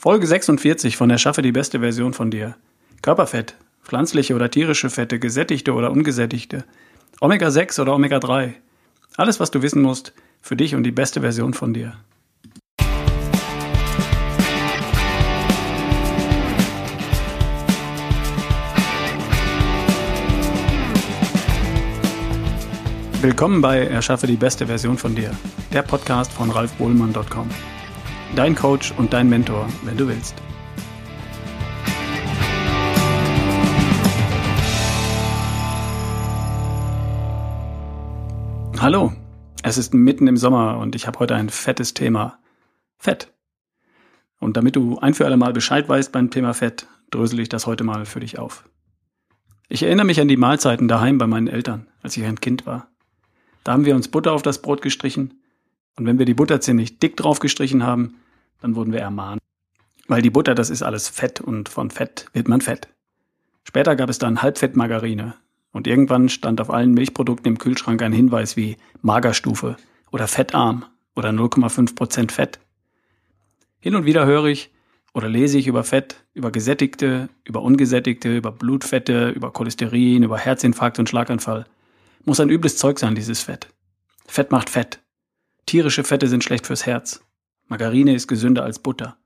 Folge 46 von Erschaffe die beste Version von dir. Körperfett, pflanzliche oder tierische Fette, gesättigte oder ungesättigte, Omega-6 oder Omega-3. Alles, was du wissen musst für dich und die beste Version von dir. Willkommen bei Erschaffe die beste Version von dir, der Podcast von ralfbohlmann.com. Dein Coach und dein Mentor, wenn du willst. Hallo, es ist mitten im Sommer und ich habe heute ein fettes Thema. Fett. Und damit du ein für alle Mal Bescheid weißt beim Thema Fett, drösel ich das heute mal für dich auf. Ich erinnere mich an die Mahlzeiten daheim bei meinen Eltern, als ich ein Kind war. Da haben wir uns Butter auf das Brot gestrichen. Und wenn wir die Butter ziemlich dick drauf gestrichen haben, dann wurden wir ermahnt. Weil die Butter, das ist alles Fett und von Fett wird man fett. Später gab es dann Halbfettmargarine. Und irgendwann stand auf allen Milchprodukten im Kühlschrank ein Hinweis wie Magerstufe oder fettarm oder 0,5 Prozent Fett. Hin und wieder höre ich oder lese ich über Fett, über gesättigte, über ungesättigte, über Blutfette, über Cholesterin, über Herzinfarkt und Schlaganfall. Muss ein übles Zeug sein, dieses Fett. Fett macht Fett. Tierische Fette sind schlecht fürs Herz. Margarine ist gesünder als Butter.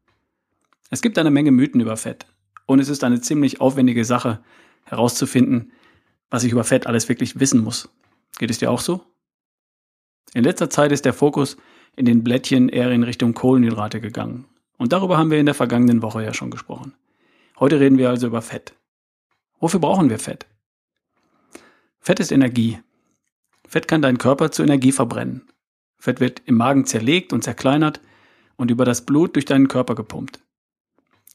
Es gibt eine Menge Mythen über Fett. Und es ist eine ziemlich aufwendige Sache, herauszufinden, was ich über Fett alles wirklich wissen muss. Geht es dir auch so? In letzter Zeit ist der Fokus in den Blättchen eher in Richtung Kohlenhydrate gegangen. Und darüber haben wir in der vergangenen Woche ja schon gesprochen. Heute reden wir also über Fett. Wofür brauchen wir Fett? Fett ist Energie. Fett kann dein Körper zu Energie verbrennen. Fett wird im Magen zerlegt und zerkleinert und über das Blut durch deinen Körper gepumpt.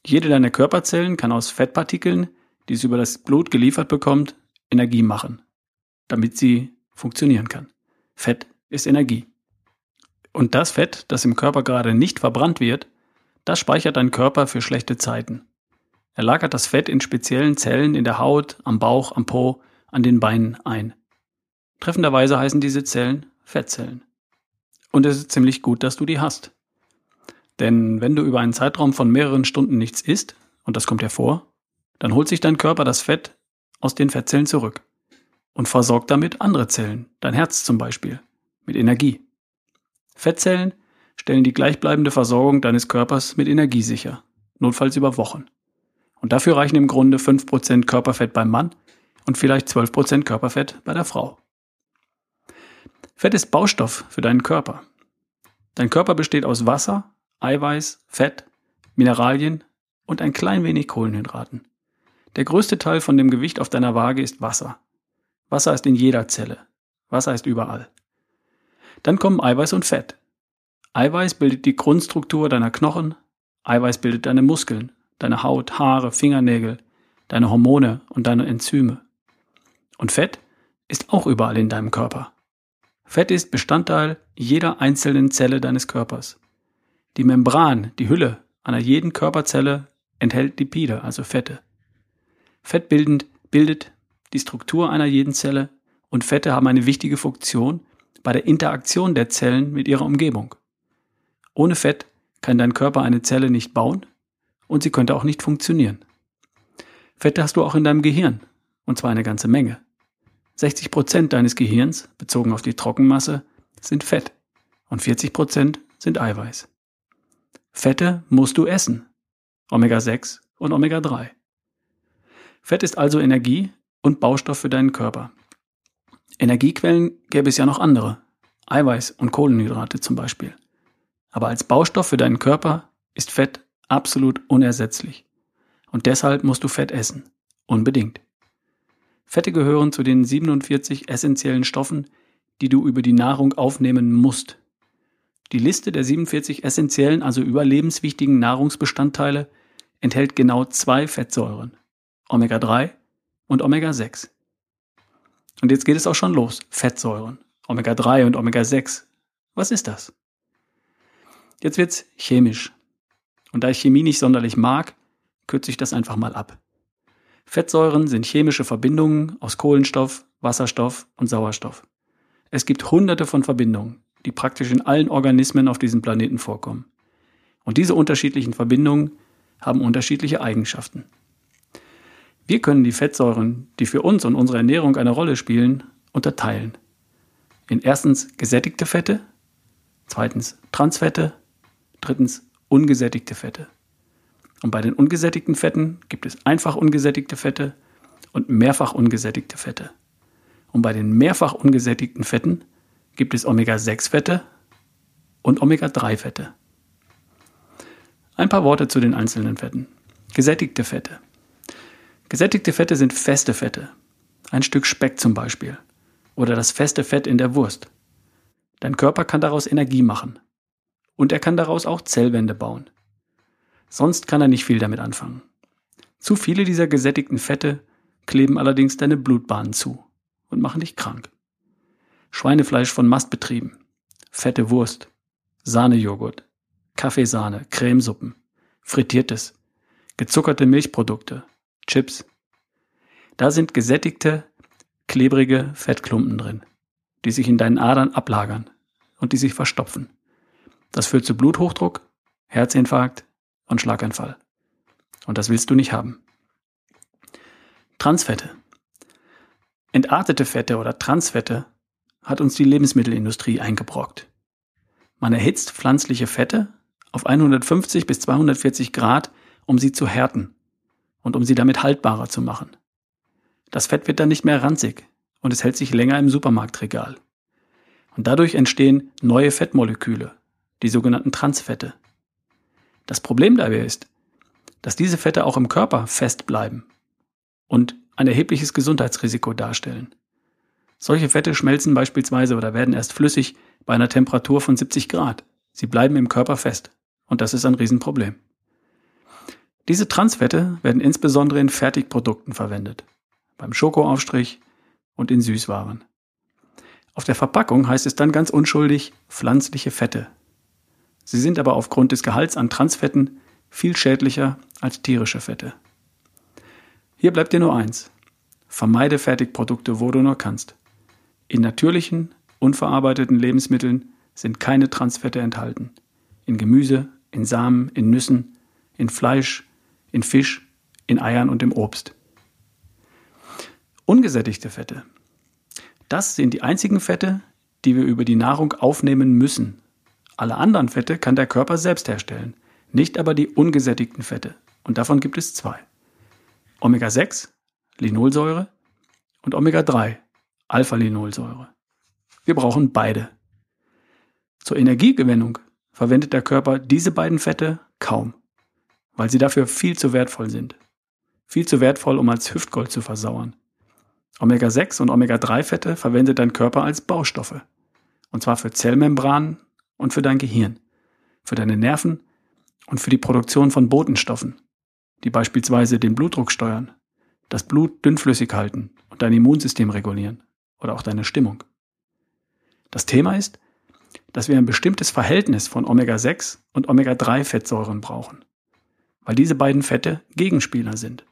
Jede deiner Körperzellen kann aus Fettpartikeln, die es über das Blut geliefert bekommt, Energie machen, damit sie funktionieren kann. Fett ist Energie. Und das Fett, das im Körper gerade nicht verbrannt wird, das speichert dein Körper für schlechte Zeiten. Er lagert das Fett in speziellen Zellen in der Haut, am Bauch, am Po, an den Beinen ein. Treffenderweise heißen diese Zellen Fettzellen. Und es ist ziemlich gut, dass du die hast. Denn wenn du über einen Zeitraum von mehreren Stunden nichts isst, und das kommt ja vor, dann holt sich dein Körper das Fett aus den Fettzellen zurück und versorgt damit andere Zellen, dein Herz zum Beispiel, mit Energie. Fettzellen stellen die gleichbleibende Versorgung deines Körpers mit Energie sicher, notfalls über Wochen. Und dafür reichen im Grunde 5% Körperfett beim Mann und vielleicht 12% Körperfett bei der Frau. Fett ist Baustoff für deinen Körper. Dein Körper besteht aus Wasser, Eiweiß, Fett, Mineralien und ein klein wenig Kohlenhydraten. Der größte Teil von dem Gewicht auf deiner Waage ist Wasser. Wasser ist in jeder Zelle. Wasser ist überall. Dann kommen Eiweiß und Fett. Eiweiß bildet die Grundstruktur deiner Knochen, Eiweiß bildet deine Muskeln, deine Haut, Haare, Fingernägel, deine Hormone und deine Enzyme. Und Fett ist auch überall in deinem Körper. Fett ist Bestandteil jeder einzelnen Zelle deines Körpers. Die Membran, die Hülle einer jeden Körperzelle enthält Lipide, also Fette. Fett bildend, bildet die Struktur einer jeden Zelle und Fette haben eine wichtige Funktion bei der Interaktion der Zellen mit ihrer Umgebung. Ohne Fett kann dein Körper eine Zelle nicht bauen und sie könnte auch nicht funktionieren. Fette hast du auch in deinem Gehirn, und zwar eine ganze Menge. 60 Prozent deines Gehirns, bezogen auf die Trockenmasse, sind Fett und 40 Prozent sind Eiweiß. Fette musst du essen. Omega-6 und Omega-3. Fett ist also Energie und Baustoff für deinen Körper. Energiequellen gäbe es ja noch andere. Eiweiß und Kohlenhydrate zum Beispiel. Aber als Baustoff für deinen Körper ist Fett absolut unersetzlich. Und deshalb musst du Fett essen. Unbedingt. Fette gehören zu den 47 essentiellen Stoffen, die du über die Nahrung aufnehmen musst. Die Liste der 47 essentiellen, also überlebenswichtigen Nahrungsbestandteile enthält genau zwei Fettsäuren, Omega-3 und Omega-6. Und jetzt geht es auch schon los. Fettsäuren, Omega-3 und Omega-6. Was ist das? Jetzt wird's chemisch. Und da ich Chemie nicht sonderlich mag, kürze ich das einfach mal ab. Fettsäuren sind chemische Verbindungen aus Kohlenstoff, Wasserstoff und Sauerstoff. Es gibt hunderte von Verbindungen, die praktisch in allen Organismen auf diesem Planeten vorkommen. Und diese unterschiedlichen Verbindungen haben unterschiedliche Eigenschaften. Wir können die Fettsäuren, die für uns und unsere Ernährung eine Rolle spielen, unterteilen. In erstens gesättigte Fette, zweitens Transfette, drittens ungesättigte Fette. Und bei den ungesättigten Fetten gibt es einfach ungesättigte Fette und mehrfach ungesättigte Fette. Und bei den mehrfach ungesättigten Fetten gibt es Omega-6-Fette und Omega-3-Fette. Ein paar Worte zu den einzelnen Fetten. Gesättigte Fette. Gesättigte Fette sind feste Fette. Ein Stück Speck zum Beispiel. Oder das feste Fett in der Wurst. Dein Körper kann daraus Energie machen. Und er kann daraus auch Zellwände bauen. Sonst kann er nicht viel damit anfangen. Zu viele dieser gesättigten Fette kleben allerdings deine Blutbahnen zu und machen dich krank. Schweinefleisch von Mastbetrieben, fette Wurst, Sahnejoghurt, Kaffeesahne, Cremesuppen, frittiertes, gezuckerte Milchprodukte, Chips. Da sind gesättigte, klebrige Fettklumpen drin, die sich in deinen Adern ablagern und die sich verstopfen. Das führt zu Bluthochdruck, Herzinfarkt, und Schlaganfall. Und das willst du nicht haben. Transfette. Entartete Fette oder Transfette hat uns die Lebensmittelindustrie eingebrockt. Man erhitzt pflanzliche Fette auf 150 bis 240 Grad, um sie zu härten und um sie damit haltbarer zu machen. Das Fett wird dann nicht mehr ranzig und es hält sich länger im Supermarktregal. Und dadurch entstehen neue Fettmoleküle, die sogenannten Transfette. Das Problem dabei ist, dass diese Fette auch im Körper festbleiben und ein erhebliches Gesundheitsrisiko darstellen. Solche Fette schmelzen beispielsweise oder werden erst flüssig bei einer Temperatur von 70 Grad. Sie bleiben im Körper fest und das ist ein Riesenproblem. Diese Transfette werden insbesondere in Fertigprodukten verwendet, beim Schokoaufstrich und in Süßwaren. Auf der Verpackung heißt es dann ganz unschuldig pflanzliche Fette Sie sind aber aufgrund des Gehalts an Transfetten viel schädlicher als tierische Fette. Hier bleibt dir nur eins. Vermeide Fertigprodukte, wo du nur kannst. In natürlichen, unverarbeiteten Lebensmitteln sind keine Transfette enthalten. In Gemüse, in Samen, in Nüssen, in Fleisch, in Fisch, in Eiern und im Obst. Ungesättigte Fette. Das sind die einzigen Fette, die wir über die Nahrung aufnehmen müssen, alle anderen Fette kann der Körper selbst herstellen, nicht aber die ungesättigten Fette. Und davon gibt es zwei. Omega-6, Linolsäure und Omega-3, Alpha-Linolsäure. Wir brauchen beide. Zur Energiegewinnung verwendet der Körper diese beiden Fette kaum, weil sie dafür viel zu wertvoll sind. Viel zu wertvoll, um als Hüftgold zu versauern. Omega-6 und Omega-3-Fette verwendet dein Körper als Baustoffe. Und zwar für Zellmembranen und für dein Gehirn, für deine Nerven und für die Produktion von Botenstoffen, die beispielsweise den Blutdruck steuern, das Blut dünnflüssig halten und dein Immunsystem regulieren oder auch deine Stimmung. Das Thema ist, dass wir ein bestimmtes Verhältnis von Omega-6 und Omega-3-Fettsäuren brauchen, weil diese beiden Fette Gegenspieler sind.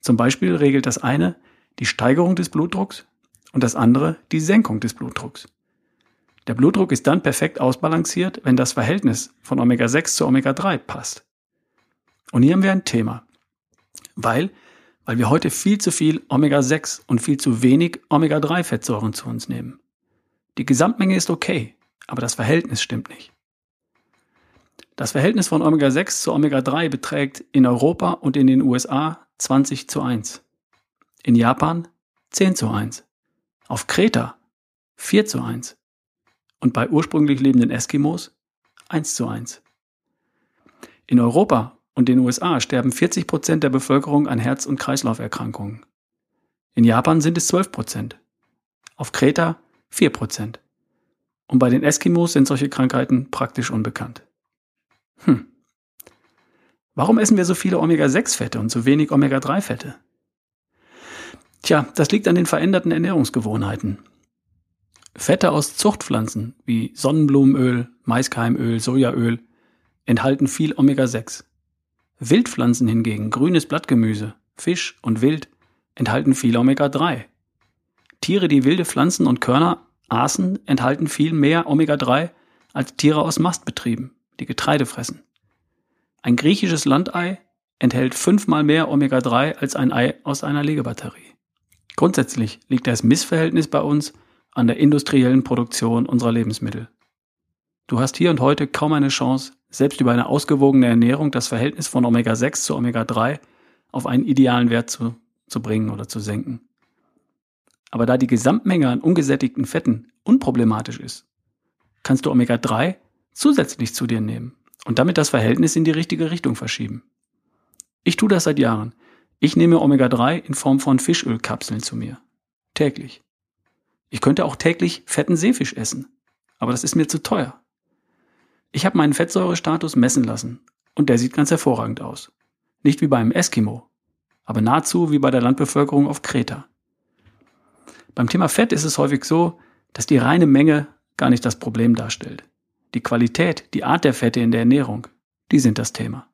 Zum Beispiel regelt das eine die Steigerung des Blutdrucks und das andere die Senkung des Blutdrucks. Der Blutdruck ist dann perfekt ausbalanciert, wenn das Verhältnis von Omega-6 zu Omega-3 passt. Und hier haben wir ein Thema. Weil, weil wir heute viel zu viel Omega-6 und viel zu wenig Omega-3-Fettsäuren zu uns nehmen. Die Gesamtmenge ist okay, aber das Verhältnis stimmt nicht. Das Verhältnis von Omega-6 zu Omega-3 beträgt in Europa und in den USA 20 zu 1. In Japan 10 zu 1. Auf Kreta 4 zu 1 und bei ursprünglich lebenden Eskimos 1 zu 1. In Europa und den USA sterben 40 Prozent der Bevölkerung an Herz- und Kreislauferkrankungen. In Japan sind es 12 Prozent. Auf Kreta 4 Prozent. Und bei den Eskimos sind solche Krankheiten praktisch unbekannt. Hm. Warum essen wir so viele Omega-6-Fette und so wenig Omega-3-Fette? Tja, das liegt an den veränderten Ernährungsgewohnheiten. Fette aus Zuchtpflanzen wie Sonnenblumenöl, Maiskeimöl, Sojaöl enthalten viel Omega-6. Wildpflanzen hingegen, grünes Blattgemüse, Fisch und Wild, enthalten viel Omega-3. Tiere, die wilde Pflanzen und Körner aßen, enthalten viel mehr Omega-3 als Tiere aus Mastbetrieben, die Getreide fressen. Ein griechisches Landei enthält fünfmal mehr Omega-3 als ein Ei aus einer Legebatterie. Grundsätzlich liegt das Missverhältnis bei uns an der industriellen Produktion unserer Lebensmittel. Du hast hier und heute kaum eine Chance, selbst über eine ausgewogene Ernährung das Verhältnis von Omega-6 zu Omega-3 auf einen idealen Wert zu, zu bringen oder zu senken. Aber da die Gesamtmenge an ungesättigten Fetten unproblematisch ist, kannst du Omega-3 zusätzlich zu dir nehmen und damit das Verhältnis in die richtige Richtung verschieben. Ich tue das seit Jahren. Ich nehme Omega-3 in Form von Fischölkapseln zu mir. Täglich. Ich könnte auch täglich fetten Seefisch essen, aber das ist mir zu teuer. Ich habe meinen Fettsäurestatus messen lassen und der sieht ganz hervorragend aus. Nicht wie beim Eskimo, aber nahezu wie bei der Landbevölkerung auf Kreta. Beim Thema Fett ist es häufig so, dass die reine Menge gar nicht das Problem darstellt. Die Qualität, die Art der Fette in der Ernährung, die sind das Thema.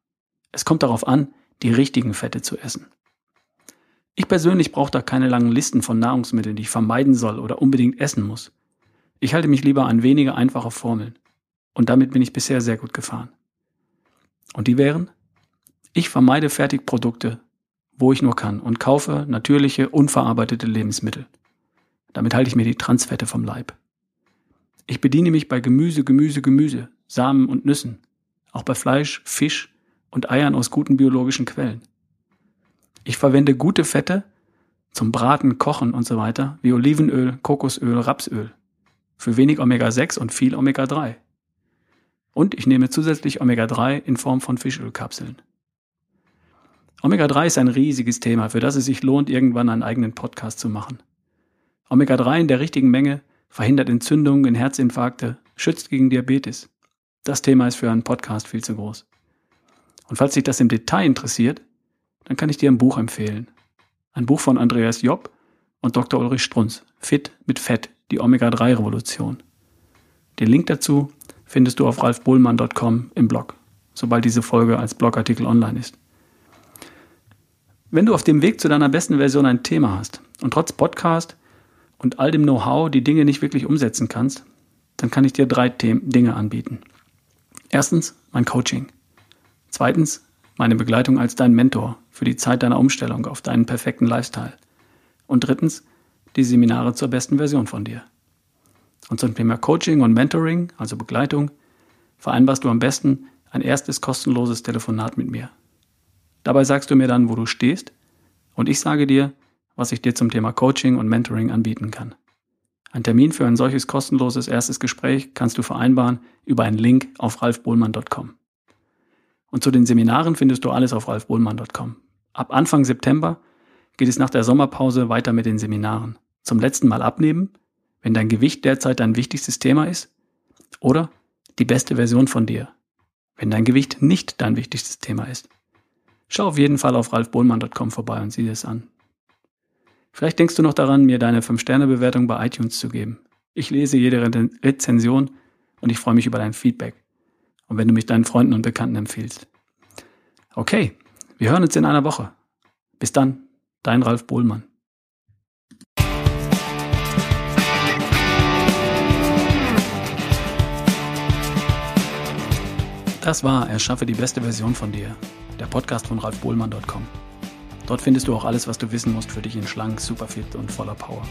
Es kommt darauf an, die richtigen Fette zu essen. Ich persönlich brauche da keine langen Listen von Nahrungsmitteln, die ich vermeiden soll oder unbedingt essen muss. Ich halte mich lieber an wenige einfache Formeln. Und damit bin ich bisher sehr gut gefahren. Und die wären? Ich vermeide Fertigprodukte, wo ich nur kann, und kaufe natürliche, unverarbeitete Lebensmittel. Damit halte ich mir die Transfette vom Leib. Ich bediene mich bei Gemüse, Gemüse, Gemüse, Samen und Nüssen, auch bei Fleisch, Fisch und Eiern aus guten biologischen Quellen. Ich verwende gute Fette zum Braten, Kochen und so weiter, wie Olivenöl, Kokosöl, Rapsöl, für wenig Omega-6 und viel Omega-3. Und ich nehme zusätzlich Omega-3 in Form von Fischölkapseln. Omega-3 ist ein riesiges Thema, für das es sich lohnt, irgendwann einen eigenen Podcast zu machen. Omega-3 in der richtigen Menge verhindert Entzündungen, Herzinfarkte, schützt gegen Diabetes. Das Thema ist für einen Podcast viel zu groß. Und falls dich das im Detail interessiert, dann kann ich dir ein Buch empfehlen. Ein Buch von Andreas Jobb und Dr. Ulrich Strunz. Fit mit Fett, die Omega-3-Revolution. Den Link dazu findest du auf ralfbohlmann.com im Blog, sobald diese Folge als Blogartikel online ist. Wenn du auf dem Weg zu deiner besten Version ein Thema hast und trotz Podcast und all dem Know-how die Dinge nicht wirklich umsetzen kannst, dann kann ich dir drei Themen, Dinge anbieten. Erstens mein Coaching. Zweitens meine Begleitung als dein Mentor für die Zeit deiner Umstellung auf deinen perfekten Lifestyle. Und drittens die Seminare zur besten Version von dir. Und zum Thema Coaching und Mentoring, also Begleitung, vereinbarst du am besten ein erstes kostenloses Telefonat mit mir. Dabei sagst du mir dann, wo du stehst, und ich sage dir, was ich dir zum Thema Coaching und Mentoring anbieten kann. Ein Termin für ein solches kostenloses erstes Gespräch kannst du vereinbaren über einen Link auf ralfbohlmann.com. Und zu den Seminaren findest du alles auf ralfbohlmann.com. Ab Anfang September geht es nach der Sommerpause weiter mit den Seminaren. Zum letzten Mal abnehmen, wenn dein Gewicht derzeit dein wichtigstes Thema ist, oder die beste Version von dir, wenn dein Gewicht nicht dein wichtigstes Thema ist. Schau auf jeden Fall auf ralfbohlmann.com vorbei und sieh es an. Vielleicht denkst du noch daran, mir deine 5-Sterne-Bewertung bei iTunes zu geben. Ich lese jede Rezension und ich freue mich über dein Feedback. Und wenn du mich deinen Freunden und Bekannten empfiehlst. Okay, wir hören uns in einer Woche. Bis dann, dein Ralf Bohlmann. Das war Erschaffe die beste Version von dir, der Podcast von ralfbohlmann.com. Dort findest du auch alles, was du wissen musst für dich in schlank, superfit und voller Power.